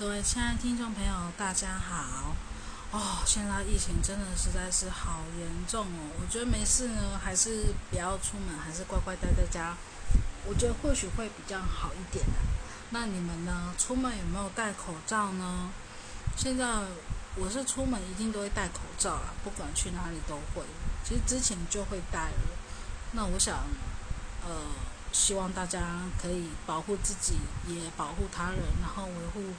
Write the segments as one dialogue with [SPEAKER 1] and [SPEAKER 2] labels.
[SPEAKER 1] 各位亲爱的听众朋友，大家好！哦，现在疫情真的实在是好严重哦。我觉得没事呢，还是不要出门，还是乖乖待在家。我觉得或许会比较好一点的。那你们呢？出门有没有戴口罩呢？现在我是出门一定都会戴口罩啦，不管去哪里都会。其实之前就会戴了。那我想，呃，希望大家可以保护自己，也保护他人，然后维护。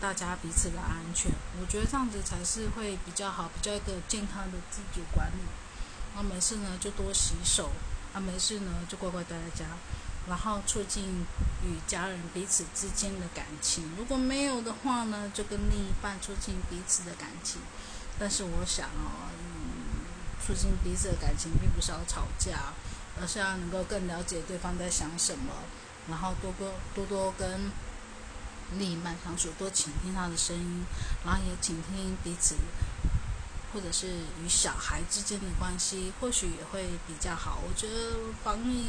[SPEAKER 1] 大家彼此的安全，我觉得这样子才是会比较好，比较一个健康的自主管理。那没事呢就多洗手，啊没事呢就乖乖待在家，然后促进与家人彼此之间的感情。如果没有的话呢，就跟另一半促进彼此的感情。但是我想哦，嗯，促进彼此的感情并不是要吵架，而是要能够更了解对方在想什么，然后多多多多跟。另一半相处，多倾听他的声音，然后也倾听彼此，或者是与小孩之间的关系，或许也会比较好。我觉得防疫，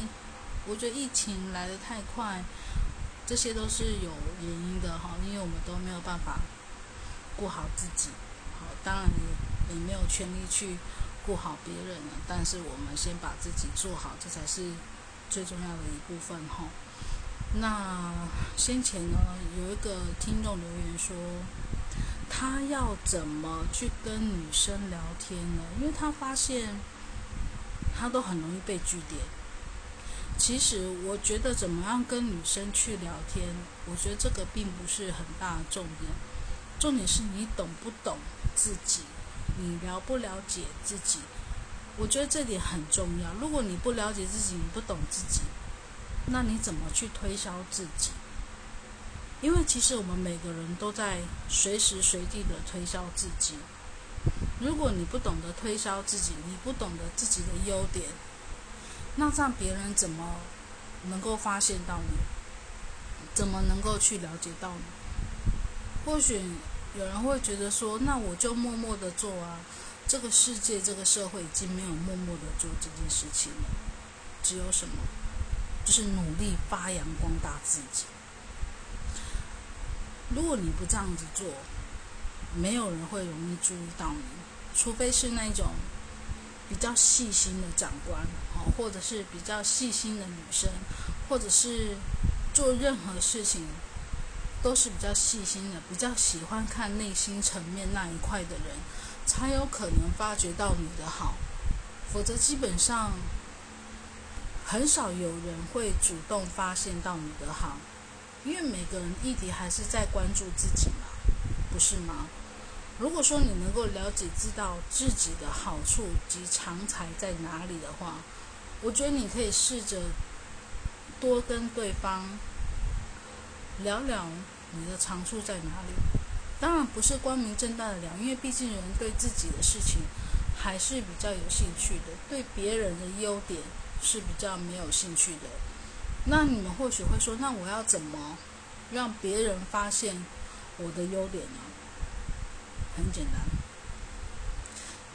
[SPEAKER 1] 我觉得疫情来得太快，这些都是有原因的哈，因为我们都没有办法顾好自己，好，当然也也没有权利去顾好别人了。但是我们先把自己做好，这才是最重要的一部分哈。那先前呢，有一个听众留言说，他要怎么去跟女生聊天呢？因为他发现他都很容易被拒点。其实我觉得怎么样跟女生去聊天，我觉得这个并不是很大的重点，重点是你懂不懂自己，你了不了解自己。我觉得这点很重要。如果你不了解自己，你不懂自己。那你怎么去推销自己？因为其实我们每个人都在随时随地的推销自己。如果你不懂得推销自己，你不懂得自己的优点，那这样别人怎么能够发现到你？怎么能够去了解到你？或许有人会觉得说，那我就默默的做啊。这个世界，这个社会已经没有默默的做这件事情了，只有什么？就是努力发扬光大自己。如果你不这样子做，没有人会容易注意到你，除非是那种比较细心的长官，哦，或者是比较细心的女生，或者是做任何事情都是比较细心的，比较喜欢看内心层面那一块的人，才有可能发觉到你的好，否则基本上。很少有人会主动发现到你的好，因为每个人议题还是在关注自己嘛，不是吗？如果说你能够了解知道自己的好处及长才在哪里的话，我觉得你可以试着多跟对方聊聊你的长处在哪里。当然不是光明正大的聊，因为毕竟人对自己的事情还是比较有兴趣的，对别人的优点。是比较没有兴趣的，那你们或许会说，那我要怎么让别人发现我的优点呢？很简单，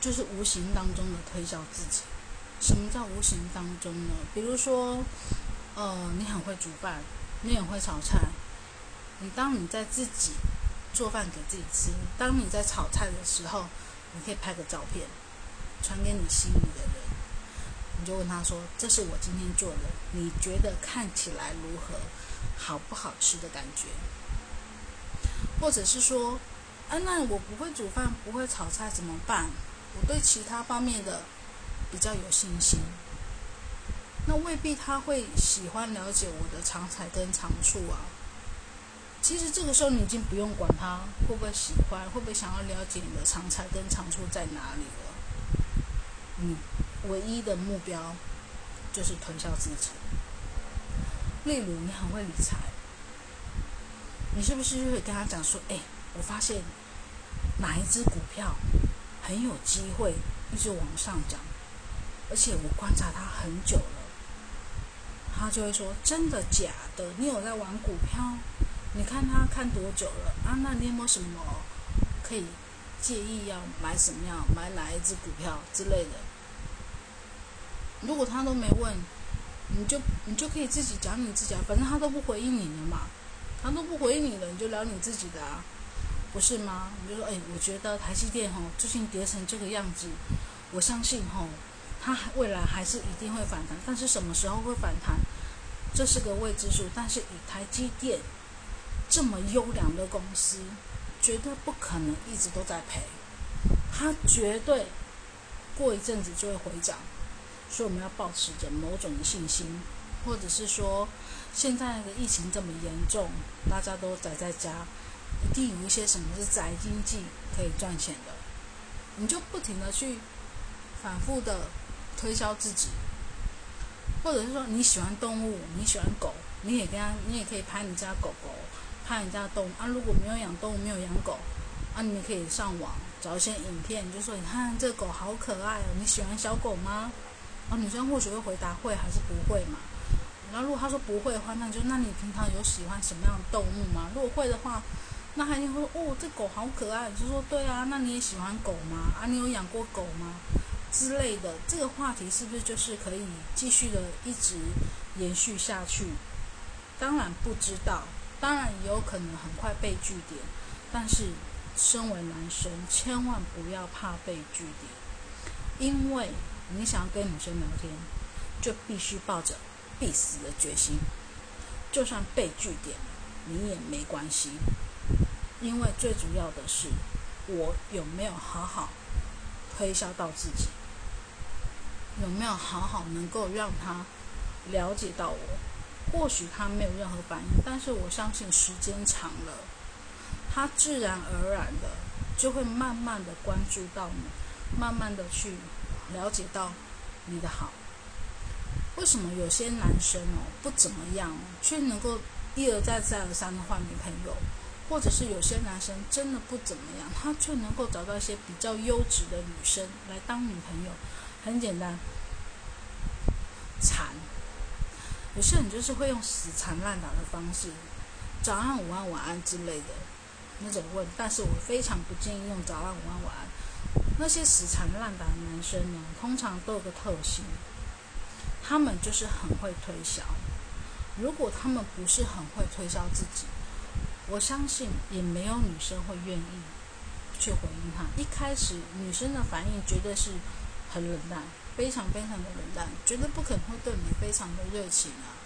[SPEAKER 1] 就是无形当中的推销自己。什么叫无形当中呢？比如说，呃，你很会煮饭，你很会炒菜。你当你在自己做饭给自己吃，当你在炒菜的时候，你可以拍个照片，传给你心仪的人。你就问他说：“这是我今天做的，你觉得看起来如何？好不好吃的感觉？或者是说，啊，那我不会煮饭，不会炒菜怎么办？我对其他方面的比较有信心。那未必他会喜欢了解我的长才跟长处啊。其实这个时候你已经不用管他会不会喜欢，会不会想要了解你的长才跟长处在哪里了。嗯。”唯一的目标就是推销自己。例如，你很会理财，你是不是就会跟他讲说：“哎，我发现哪一只股票很有机会一直往上涨，而且我观察它很久了。”他就会说：“真的假的？你有在玩股票？你看他看多久了啊？那你有没有什么可以介意要买什么样、买哪一只股票之类的？”如果他都没问，你就你就可以自己讲你自己啊，反正他都不回应你了嘛。他都不回应你了，你就聊你自己的啊，不是吗？你就说，哎，我觉得台积电吼最近跌成这个样子，我相信吼，它未来还是一定会反弹，但是什么时候会反弹，这是个未知数。但是以台积电这么优良的公司，绝对不可能一直都在赔，它绝对过一阵子就会回涨。所以我们要保持着某种的信心，或者是说，现在的疫情这么严重，大家都宅在家，一定有一些什么是宅经济可以赚钱的，你就不停的去反复的推销自己，或者是说你喜欢动物，你喜欢狗，你也跟他，你也可以拍你家狗狗，拍人家动物啊。如果没有养动物，没有养狗，啊，你可以上网找一些影片，就说你看这狗好可爱哦，你喜欢小狗吗？啊，女生或许会回答会还是不会嘛？然后如果她说不会的话，那就那你平常有喜欢什么样的动物吗？如果会的话，那还会说哦，这狗好可爱。就说对啊，那你也喜欢狗吗？啊，你有养过狗吗？之类的，这个话题是不是就是可以继续的一直延续下去？当然不知道，当然也有可能很快被拒点。但是身为男生，千万不要怕被拒点，因为。你想要跟女生聊天，就必须抱着必死的决心，就算被拒点，你也没关系，因为最主要的是我有没有好好推销到自己，有没有好好能够让他了解到我。或许他没有任何反应，但是我相信时间长了，他自然而然的就会慢慢的关注到你，慢慢的去。了解到你的好，为什么有些男生哦不怎么样，却能够一而再再而三的换女朋友，或者是有些男生真的不怎么样，他却能够找到一些比较优质的女生来当女朋友？很简单，缠。有些人就是会用死缠烂打的方式，早安、午安、晚安之类的那种问，但是我非常不建议用早安、午安、晚安。那些死缠烂打的男生呢，通常都有个特性，他们就是很会推销。如果他们不是很会推销自己，我相信也没有女生会愿意去回应他。一开始女生的反应绝对是很冷淡，非常非常的冷淡，绝对不可能会对你非常的热情啊。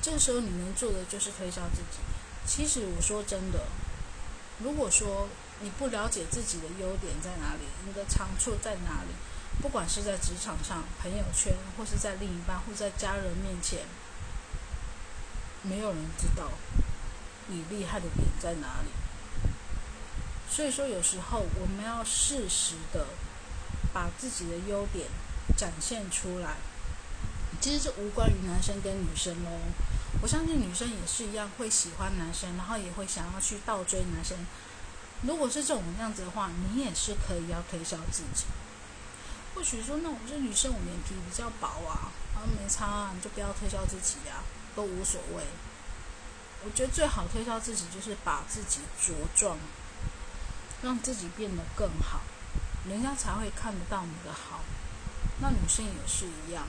[SPEAKER 1] 这个时候你能做的就是推销自己。其实我说真的，如果说。你不了解自己的优点在哪里，你的长处在哪里？不管是在职场上、朋友圈，或是在另一半，或在家人面前，没有人知道你厉害的点在哪里。所以说，有时候我们要适时的把自己的优点展现出来。其实是无关于男生跟女生哦，我相信女生也是一样，会喜欢男生，然后也会想要去倒追男生。如果是这种样子的话，你也是可以要推销自己。或许说，那我是女生，我脸皮比较薄啊，啊没差啊，你就不要推销自己呀，都无所谓。我觉得最好推销自己就是把自己茁壮，让自己变得更好，人家才会看得到你的好。那女生也是一样，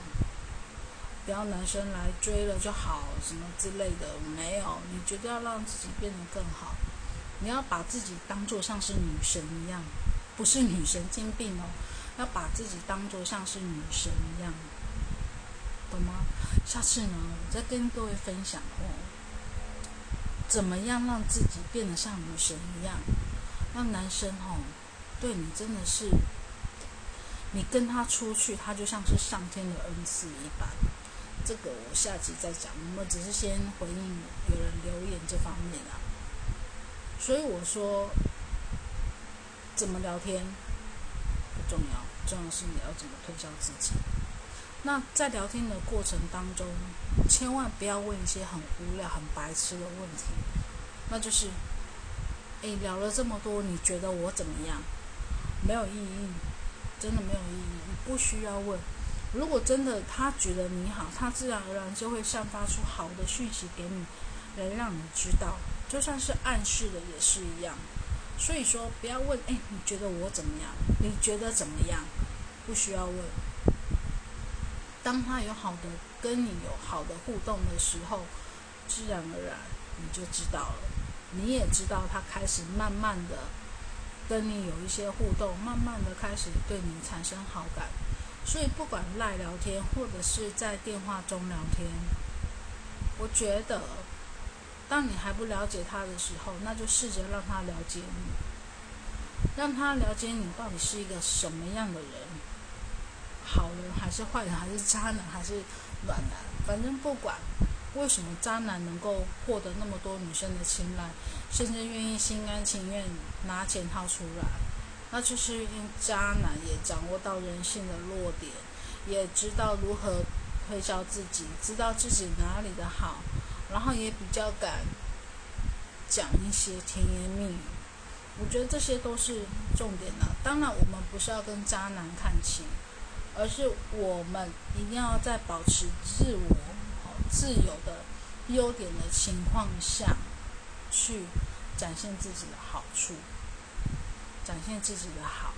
[SPEAKER 1] 不要男生来追了就好，什么之类的，没有，你绝对要让自己变得更好。你要把自己当做像是女神一样，不是女神经病哦，要把自己当做像是女神一样，懂吗？下次呢，我再跟各位分享哦，怎么样让自己变得像女神一样，让男生哦对你真的是，你跟他出去，他就像是上天的恩赐一般。这个我下集再讲，我们只是先回应有人留言这方面啊。所以我说，怎么聊天不重要，重要是你要怎么推销自己。那在聊天的过程当中，千万不要问一些很无聊、很白痴的问题。那就是，诶，聊了这么多，你觉得我怎么样？没有意义，真的没有意义。你不需要问。如果真的他觉得你好，他自然而然就会散发出好的讯息给你，来让你知道。就算是暗示的也是一样，所以说不要问，哎，你觉得我怎么样？你觉得怎么样？不需要问。当他有好的跟你有好的互动的时候，自然而然你就知道了。你也知道他开始慢慢的跟你有一些互动，慢慢的开始对你产生好感。所以不管赖聊天或者是在电话中聊天，我觉得当你还不了解他的时候，那就试着让他了解你，让他了解你到底是一个什么样的人，好人还是坏人，还是渣男还是暖男，反正不管。为什么渣男能够获得那么多女生的青睐，甚至愿意心甘情愿拿钱掏出来？那就是因为渣男也掌握到人性的弱点，也知道如何推销自己，知道自己哪里的好，然后也比较敢讲一些甜言蜜语。我觉得这些都是重点的。当然，我们不是要跟渣男看齐，而是我们一定要在保持自我。自由的优点的情况下，去展现自己的好处，展现自己的好，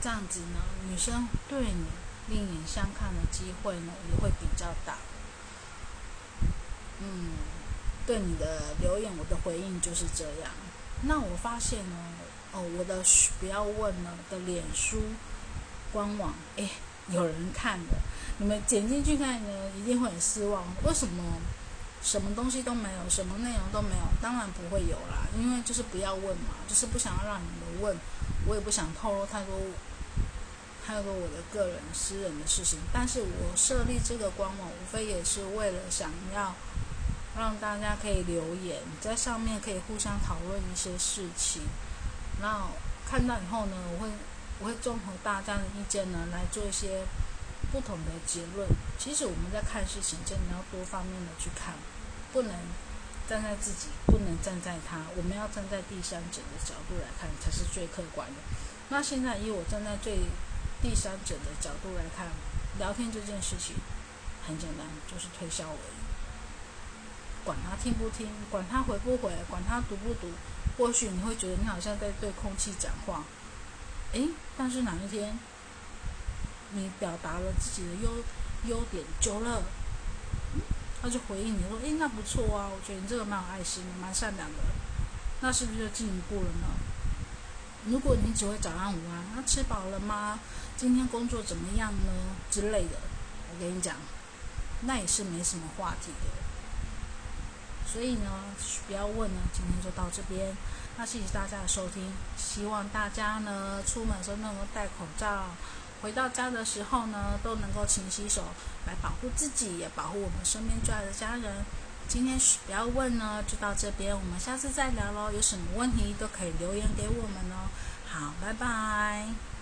[SPEAKER 1] 这样子呢，女生对你另眼相看的机会呢也会比较大。嗯，对你的留言，我的回应就是这样。那我发现呢，哦，我的不要问了的脸书官网，哎。有人看的，你们点进去看呢，一定会很失望。为什么？什么东西都没有，什么内容都没有？当然不会有啦，因为就是不要问嘛，就是不想要让你们问，我也不想透露太多，太多我的个人私人的事情。但是我设立这个官网，无非也是为了想要让大家可以留言，在上面可以互相讨论一些事情。那看到以后呢，我会。我会综合大家的意见呢，来做一些不同的结论。其实我们在看事情，真的要多方面的去看，不能站在自己，不能站在他，我们要站在第三者的角度来看，才是最客观的。那现在以我站在最第三者的角度来看，聊天这件事情很简单，就是推销而已。管他听不听，管他回不回，管他读不读，或许你会觉得你好像在对空气讲话。诶，但是哪一天你表达了自己的优优点久了，他就回应你说：“诶，那不错啊，我觉得你这个蛮有爱心的，蛮善良的。”那是不是就进一步了呢？如果你只会早安午安，那吃饱了吗？今天工作怎么样呢？之类的，我跟你讲，那也是没什么话题的。所以呢，不要问呢。今天就到这边，那谢谢大家的收听。希望大家呢，出门的时候能够戴口罩，回到家的时候呢，都能够勤洗手，来保护自己，也保护我们身边最爱的家人。今天不要问呢，就到这边，我们下次再聊喽。有什么问题都可以留言给我们哦。好，拜拜。